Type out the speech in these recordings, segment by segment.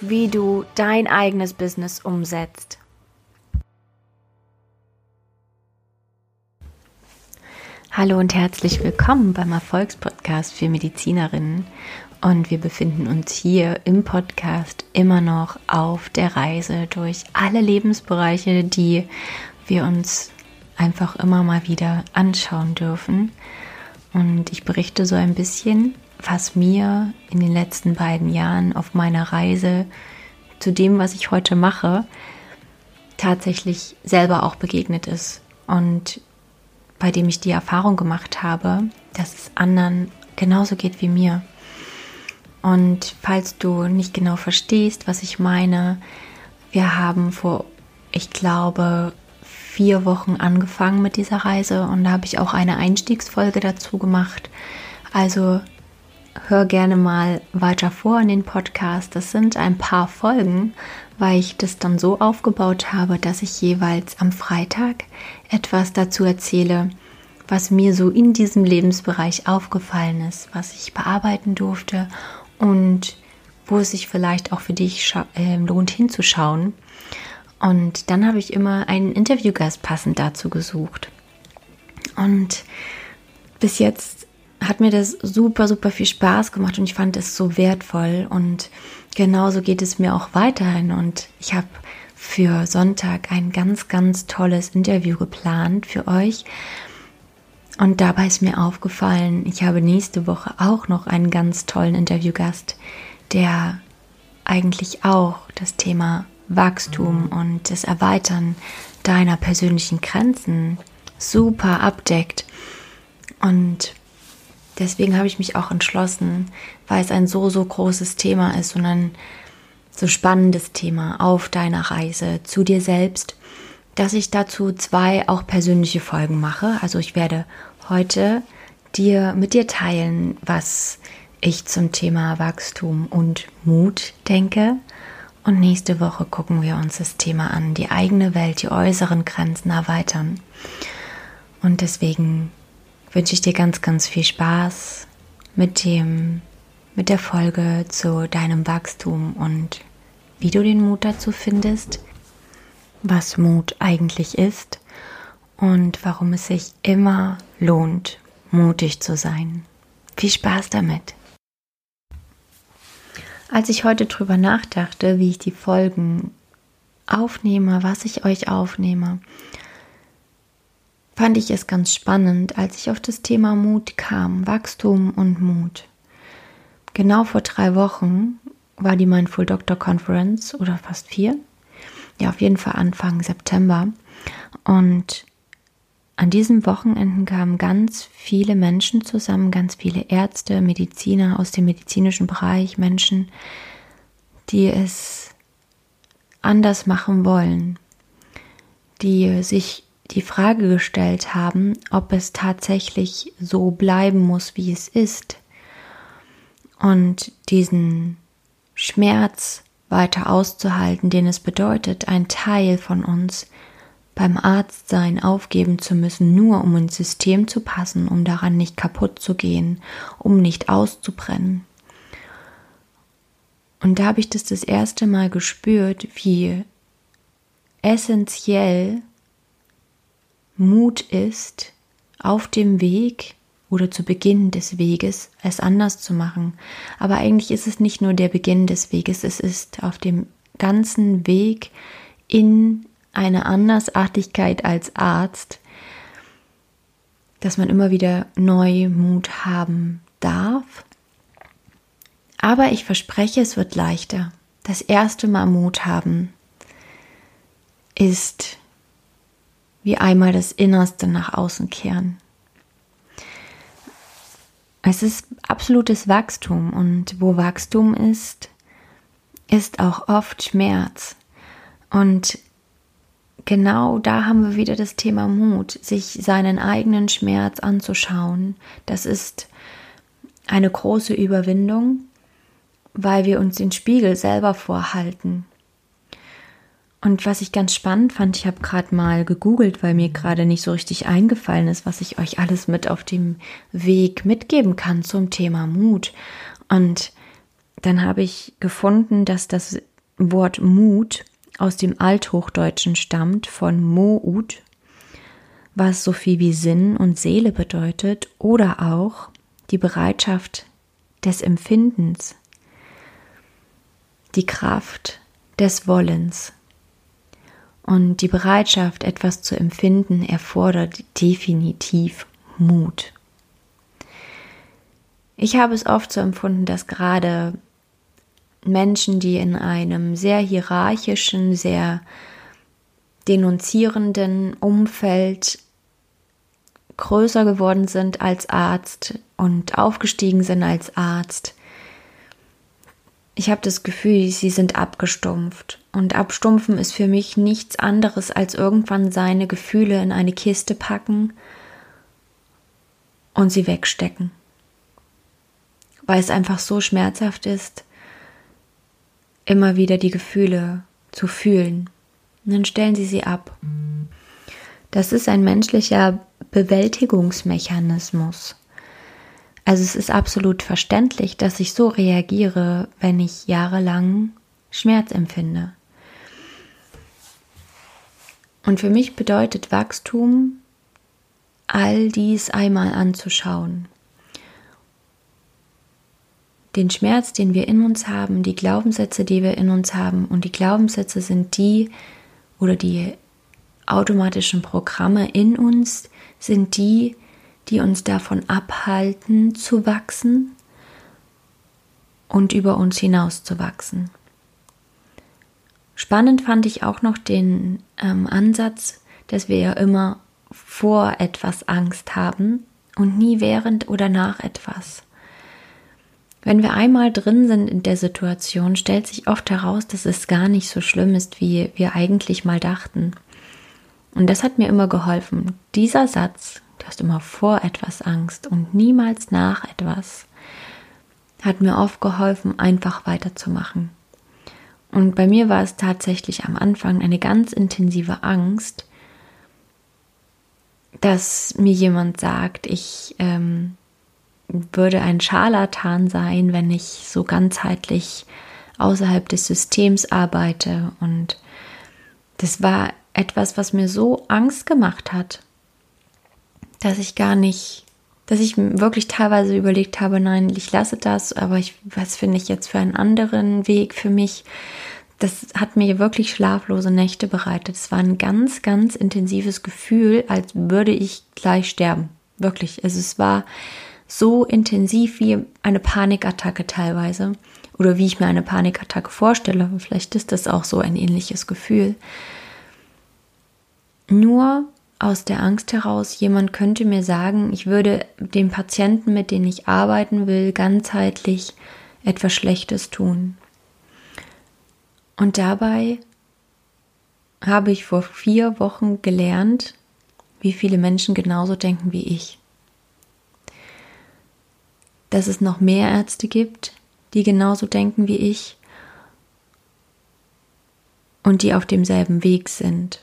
wie du dein eigenes Business umsetzt. Hallo und herzlich willkommen beim Erfolgspodcast für Medizinerinnen. Und wir befinden uns hier im Podcast immer noch auf der Reise durch alle Lebensbereiche, die wir uns einfach immer mal wieder anschauen dürfen. Und ich berichte so ein bisschen was mir in den letzten beiden Jahren auf meiner Reise zu dem, was ich heute mache, tatsächlich selber auch begegnet ist und bei dem ich die Erfahrung gemacht habe, dass es anderen genauso geht wie mir. Und falls du nicht genau verstehst, was ich meine, wir haben vor, ich glaube, vier Wochen angefangen mit dieser Reise und da habe ich auch eine Einstiegsfolge dazu gemacht. Also hör gerne mal weiter vor in den Podcast. Das sind ein paar Folgen, weil ich das dann so aufgebaut habe, dass ich jeweils am Freitag etwas dazu erzähle, was mir so in diesem Lebensbereich aufgefallen ist, was ich bearbeiten durfte und wo es sich vielleicht auch für dich äh, lohnt hinzuschauen. Und dann habe ich immer einen Interviewgast passend dazu gesucht. Und bis jetzt hat mir das super, super viel Spaß gemacht und ich fand es so wertvoll. Und genauso geht es mir auch weiterhin. Und ich habe für Sonntag ein ganz, ganz tolles Interview geplant für euch. Und dabei ist mir aufgefallen, ich habe nächste Woche auch noch einen ganz tollen Interviewgast, der eigentlich auch das Thema Wachstum und das Erweitern deiner persönlichen Grenzen super abdeckt. Und deswegen habe ich mich auch entschlossen, weil es ein so, so großes Thema ist und ein so spannendes Thema auf deiner Reise zu dir selbst, dass ich dazu zwei auch persönliche Folgen mache. Also ich werde heute dir mit dir teilen, was ich zum Thema Wachstum und Mut denke. Und nächste Woche gucken wir uns das Thema an, die eigene Welt, die äußeren Grenzen erweitern. Und deswegen wünsche ich dir ganz, ganz viel Spaß mit dem, mit der Folge zu deinem Wachstum und wie du den Mut dazu findest, was Mut eigentlich ist und warum es sich immer lohnt, mutig zu sein. Viel Spaß damit! Als ich heute drüber nachdachte, wie ich die Folgen aufnehme, was ich euch aufnehme, fand ich es ganz spannend, als ich auf das Thema Mut kam, Wachstum und Mut. Genau vor drei Wochen war die Mindful Doctor Conference oder fast vier. Ja, auf jeden Fall Anfang September. Und an diesen Wochenenden kamen ganz viele Menschen zusammen, ganz viele Ärzte, Mediziner aus dem medizinischen Bereich, Menschen, die es anders machen wollen, die sich die Frage gestellt haben, ob es tatsächlich so bleiben muss, wie es ist. Und diesen Schmerz weiter auszuhalten, den es bedeutet, ein Teil von uns beim Arztsein aufgeben zu müssen, nur um ins System zu passen, um daran nicht kaputt zu gehen, um nicht auszubrennen. Und da habe ich das das erste Mal gespürt, wie essentiell Mut ist, auf dem Weg oder zu Beginn des Weges es anders zu machen. Aber eigentlich ist es nicht nur der Beginn des Weges, es ist auf dem ganzen Weg in eine Andersartigkeit als Arzt, dass man immer wieder neu Mut haben darf. Aber ich verspreche, es wird leichter. Das erste Mal Mut haben ist wie einmal das Innerste nach außen kehren. Es ist absolutes Wachstum und wo Wachstum ist, ist auch oft Schmerz. Und genau da haben wir wieder das Thema Mut, sich seinen eigenen Schmerz anzuschauen. Das ist eine große Überwindung, weil wir uns den Spiegel selber vorhalten. Und was ich ganz spannend fand, ich habe gerade mal gegoogelt, weil mir gerade nicht so richtig eingefallen ist, was ich euch alles mit auf dem Weg mitgeben kann zum Thema Mut. Und dann habe ich gefunden, dass das Wort Mut aus dem Althochdeutschen stammt von Mo'ut, was so viel wie Sinn und Seele bedeutet oder auch die Bereitschaft des Empfindens, die Kraft des Wollens. Und die Bereitschaft, etwas zu empfinden, erfordert definitiv Mut. Ich habe es oft so empfunden, dass gerade Menschen, die in einem sehr hierarchischen, sehr denunzierenden Umfeld größer geworden sind als Arzt und aufgestiegen sind als Arzt. Ich habe das Gefühl, sie sind abgestumpft. Und abstumpfen ist für mich nichts anderes als irgendwann seine Gefühle in eine Kiste packen und sie wegstecken. Weil es einfach so schmerzhaft ist, immer wieder die Gefühle zu fühlen. Und dann stellen sie sie ab. Das ist ein menschlicher Bewältigungsmechanismus. Also es ist absolut verständlich, dass ich so reagiere, wenn ich jahrelang Schmerz empfinde. Und für mich bedeutet Wachstum, all dies einmal anzuschauen den Schmerz, den wir in uns haben, die Glaubenssätze, die wir in uns haben. Und die Glaubenssätze sind die oder die automatischen Programme in uns sind die, die uns davon abhalten zu wachsen und über uns hinaus zu wachsen. Spannend fand ich auch noch den ähm, Ansatz, dass wir ja immer vor etwas Angst haben und nie während oder nach etwas. Wenn wir einmal drin sind in der Situation, stellt sich oft heraus, dass es gar nicht so schlimm ist, wie wir eigentlich mal dachten. Und das hat mir immer geholfen. Dieser Satz, du hast immer vor etwas Angst und niemals nach etwas, hat mir oft geholfen, einfach weiterzumachen. Und bei mir war es tatsächlich am Anfang eine ganz intensive Angst, dass mir jemand sagt, ich ähm, würde ein Scharlatan sein, wenn ich so ganzheitlich außerhalb des Systems arbeite. Und das war etwas, was mir so Angst gemacht hat, dass ich gar nicht, dass ich wirklich teilweise überlegt habe, nein, ich lasse das, aber ich, was finde ich jetzt für einen anderen Weg für mich? Das hat mir wirklich schlaflose Nächte bereitet. Es war ein ganz, ganz intensives Gefühl, als würde ich gleich sterben. Wirklich. Also es war so intensiv wie eine Panikattacke teilweise oder wie ich mir eine Panikattacke vorstelle. Vielleicht ist das auch so ein ähnliches Gefühl. Nur aus der Angst heraus, jemand könnte mir sagen, ich würde dem Patienten, mit dem ich arbeiten will, ganzheitlich etwas Schlechtes tun. Und dabei habe ich vor vier Wochen gelernt, wie viele Menschen genauso denken wie ich dass es noch mehr Ärzte gibt, die genauso denken wie ich und die auf demselben Weg sind,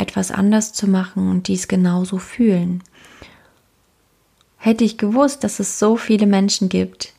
etwas anders zu machen und dies genauso fühlen. Hätte ich gewusst, dass es so viele Menschen gibt,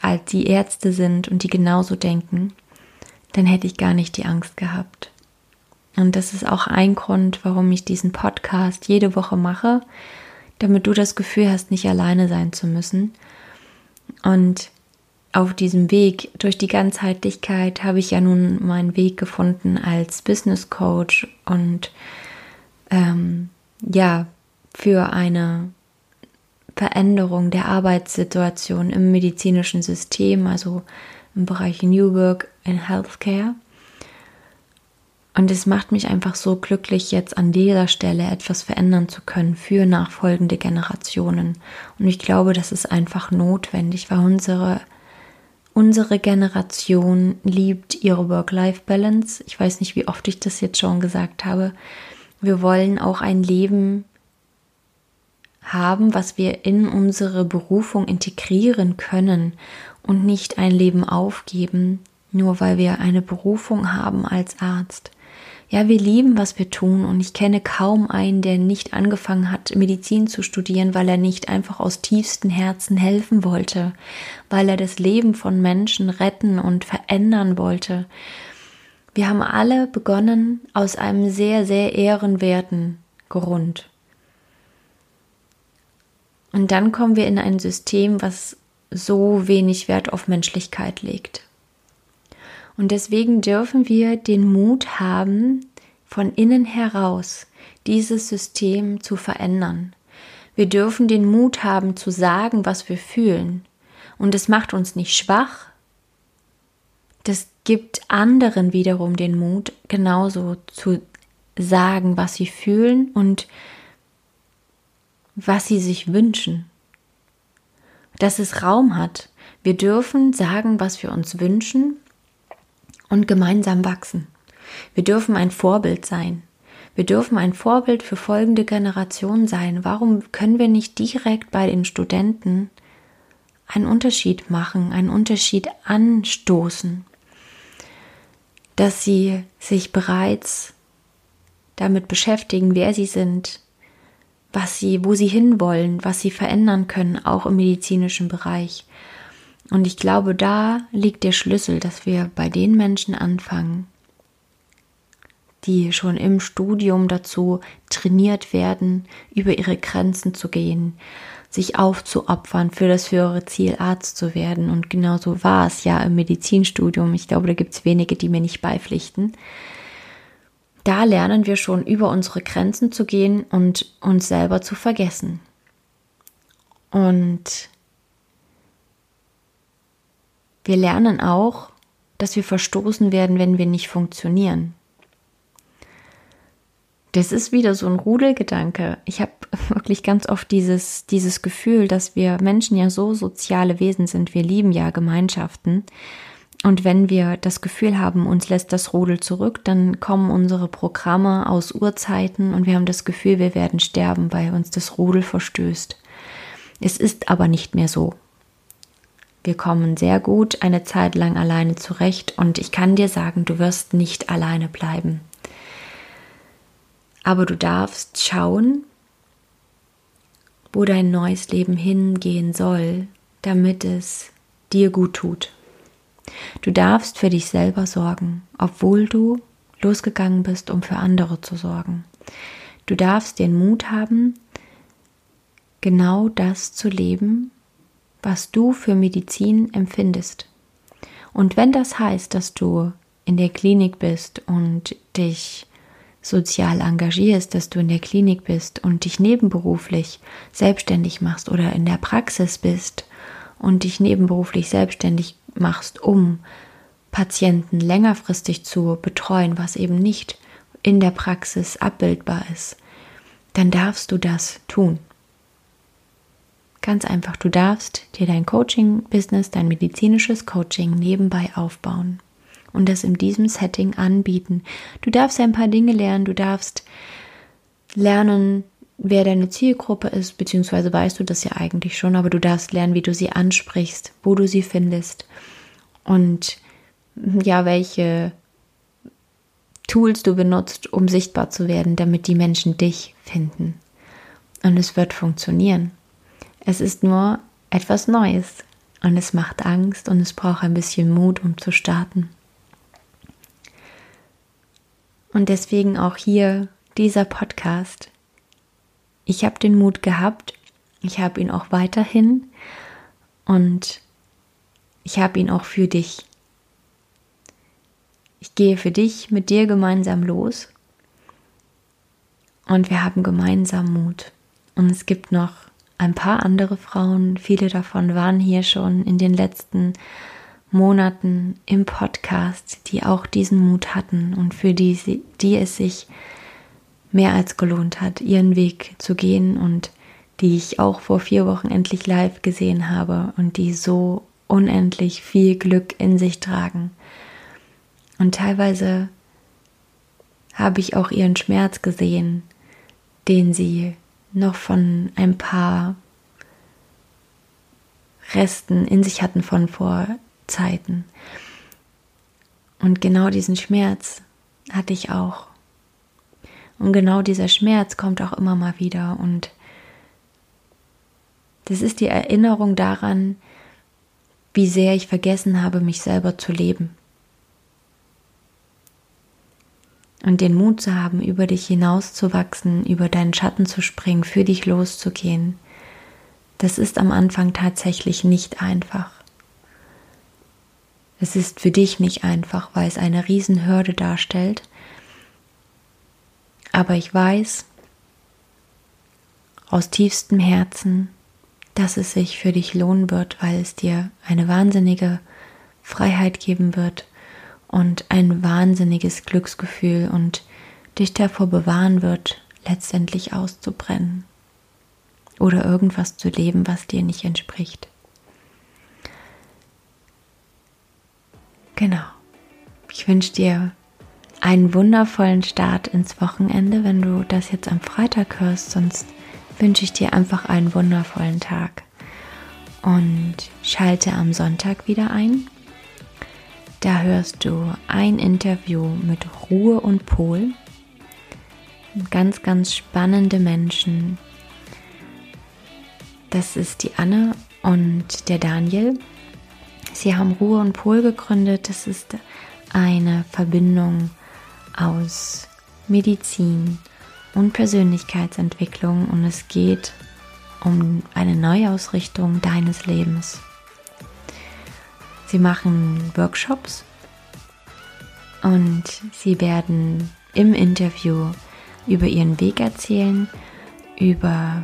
als die Ärzte sind und die genauso denken, dann hätte ich gar nicht die Angst gehabt. Und das ist auch ein Grund, warum ich diesen Podcast jede Woche mache, damit du das Gefühl hast, nicht alleine sein zu müssen und auf diesem Weg durch die Ganzheitlichkeit habe ich ja nun meinen Weg gefunden als Business Coach und ähm, ja, für eine Veränderung der Arbeitssituation im medizinischen System, also im Bereich New Work in Healthcare. Und es macht mich einfach so glücklich, jetzt an dieser Stelle etwas verändern zu können für nachfolgende Generationen. Und ich glaube, das ist einfach notwendig, weil unsere, Unsere Generation liebt ihre Work-Life-Balance. Ich weiß nicht, wie oft ich das jetzt schon gesagt habe. Wir wollen auch ein Leben haben, was wir in unsere Berufung integrieren können und nicht ein Leben aufgeben, nur weil wir eine Berufung haben als Arzt. Ja, wir lieben, was wir tun und ich kenne kaum einen, der nicht angefangen hat, Medizin zu studieren, weil er nicht einfach aus tiefstem Herzen helfen wollte, weil er das Leben von Menschen retten und verändern wollte. Wir haben alle begonnen aus einem sehr, sehr ehrenwerten Grund. Und dann kommen wir in ein System, was so wenig Wert auf Menschlichkeit legt. Und deswegen dürfen wir den Mut haben, von innen heraus dieses System zu verändern. Wir dürfen den Mut haben zu sagen, was wir fühlen. Und es macht uns nicht schwach. Das gibt anderen wiederum den Mut, genauso zu sagen, was sie fühlen und was sie sich wünschen. Dass es Raum hat. Wir dürfen sagen, was wir uns wünschen und gemeinsam wachsen. Wir dürfen ein Vorbild sein. Wir dürfen ein Vorbild für folgende Generationen sein. Warum können wir nicht direkt bei den Studenten einen Unterschied machen, einen Unterschied anstoßen, dass sie sich bereits damit beschäftigen, wer sie sind, was sie, wo sie hinwollen, was sie verändern können, auch im medizinischen Bereich. Und ich glaube, da liegt der Schlüssel, dass wir bei den Menschen anfangen, die schon im Studium dazu trainiert werden, über ihre Grenzen zu gehen, sich aufzuopfern für das höhere Ziel, Arzt zu werden. Und genauso war es ja im Medizinstudium. Ich glaube, da gibt es wenige, die mir nicht beipflichten. Da lernen wir schon über unsere Grenzen zu gehen und uns selber zu vergessen. Und wir lernen auch, dass wir verstoßen werden, wenn wir nicht funktionieren. Das ist wieder so ein Rudelgedanke. Ich habe wirklich ganz oft dieses, dieses Gefühl, dass wir Menschen ja so soziale Wesen sind. Wir lieben ja Gemeinschaften. Und wenn wir das Gefühl haben, uns lässt das Rudel zurück, dann kommen unsere Programme aus Urzeiten und wir haben das Gefühl, wir werden sterben, weil uns das Rudel verstößt. Es ist aber nicht mehr so. Wir kommen sehr gut eine Zeit lang alleine zurecht und ich kann dir sagen, du wirst nicht alleine bleiben. Aber du darfst schauen, wo dein neues Leben hingehen soll, damit es dir gut tut. Du darfst für dich selber sorgen, obwohl du losgegangen bist, um für andere zu sorgen. Du darfst den Mut haben, genau das zu leben, was du für Medizin empfindest. Und wenn das heißt, dass du in der Klinik bist und dich sozial engagierst, dass du in der Klinik bist und dich nebenberuflich selbstständig machst oder in der Praxis bist und dich nebenberuflich selbstständig machst, um Patienten längerfristig zu betreuen, was eben nicht in der Praxis abbildbar ist, dann darfst du das tun. Ganz einfach, du darfst dir dein Coaching-Business, dein medizinisches Coaching nebenbei aufbauen und das in diesem Setting anbieten. Du darfst ein paar Dinge lernen, du darfst lernen, wer deine Zielgruppe ist, beziehungsweise weißt du das ja eigentlich schon, aber du darfst lernen, wie du sie ansprichst, wo du sie findest und ja, welche Tools du benutzt, um sichtbar zu werden, damit die Menschen dich finden. Und es wird funktionieren. Es ist nur etwas Neues und es macht Angst und es braucht ein bisschen Mut, um zu starten. Und deswegen auch hier dieser Podcast. Ich habe den Mut gehabt, ich habe ihn auch weiterhin und ich habe ihn auch für dich. Ich gehe für dich mit dir gemeinsam los und wir haben gemeinsam Mut. Und es gibt noch ein paar andere Frauen, viele davon waren hier schon in den letzten Monaten im Podcast, die auch diesen Mut hatten und für die, die es sich mehr als gelohnt hat, ihren Weg zu gehen und die ich auch vor vier Wochen endlich live gesehen habe und die so unendlich viel Glück in sich tragen. Und teilweise habe ich auch ihren Schmerz gesehen, den sie noch von ein paar Resten in sich hatten von Vorzeiten. Und genau diesen Schmerz hatte ich auch. Und genau dieser Schmerz kommt auch immer mal wieder. Und das ist die Erinnerung daran, wie sehr ich vergessen habe, mich selber zu leben. Und den Mut zu haben, über dich hinauszuwachsen, über deinen Schatten zu springen, für dich loszugehen, das ist am Anfang tatsächlich nicht einfach. Es ist für dich nicht einfach, weil es eine Riesenhürde darstellt. Aber ich weiß aus tiefstem Herzen, dass es sich für dich lohnen wird, weil es dir eine wahnsinnige Freiheit geben wird und ein wahnsinniges Glücksgefühl und dich davor bewahren wird, letztendlich auszubrennen oder irgendwas zu leben, was dir nicht entspricht. Genau. Ich wünsche dir einen wundervollen Start ins Wochenende, wenn du das jetzt am Freitag hörst. Sonst wünsche ich dir einfach einen wundervollen Tag. Und schalte am Sonntag wieder ein. Da hörst du ein Interview mit Ruhe und Pol. Ganz, ganz spannende Menschen, das ist die Anne und der Daniel. Sie haben Ruhe und Pol gegründet. Das ist eine Verbindung aus Medizin und Persönlichkeitsentwicklung und es geht um eine Neuausrichtung deines Lebens. Sie machen Workshops und sie werden im Interview über ihren Weg erzählen, über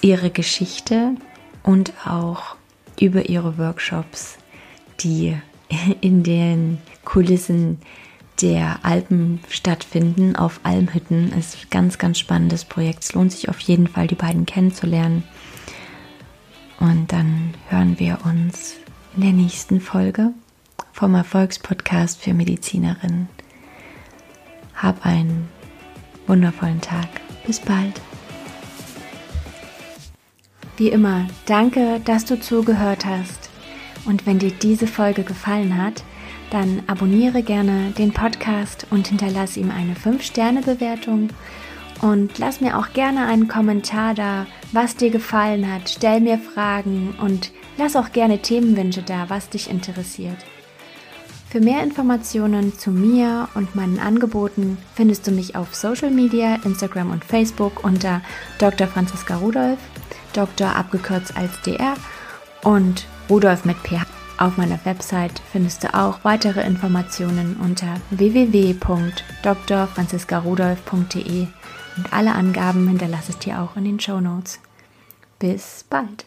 ihre Geschichte und auch über ihre Workshops, die in den Kulissen der Alpen stattfinden, auf Almhütten. Es ist ein ganz, ganz spannendes Projekt. Es lohnt sich auf jeden Fall, die beiden kennenzulernen. Und dann hören wir uns in der nächsten Folge vom Erfolgspodcast für Medizinerinnen. Hab einen wundervollen Tag. Bis bald. Wie immer, danke, dass du zugehört hast. Und wenn dir diese Folge gefallen hat, dann abonniere gerne den Podcast und hinterlasse ihm eine 5-Sterne-Bewertung. Und lass mir auch gerne einen Kommentar da, was dir gefallen hat. Stell mir Fragen und lass auch gerne Themenwünsche da, was dich interessiert. Für mehr Informationen zu mir und meinen Angeboten findest du mich auf Social Media, Instagram und Facebook unter Dr. Franziska Rudolph Doktor abgekürzt als DR und Rudolf mit PH. Auf meiner Website findest du auch weitere Informationen unter www.drfranziskarudolf.de und alle Angaben hinterlasse ich dir auch in den Show Notes. Bis bald!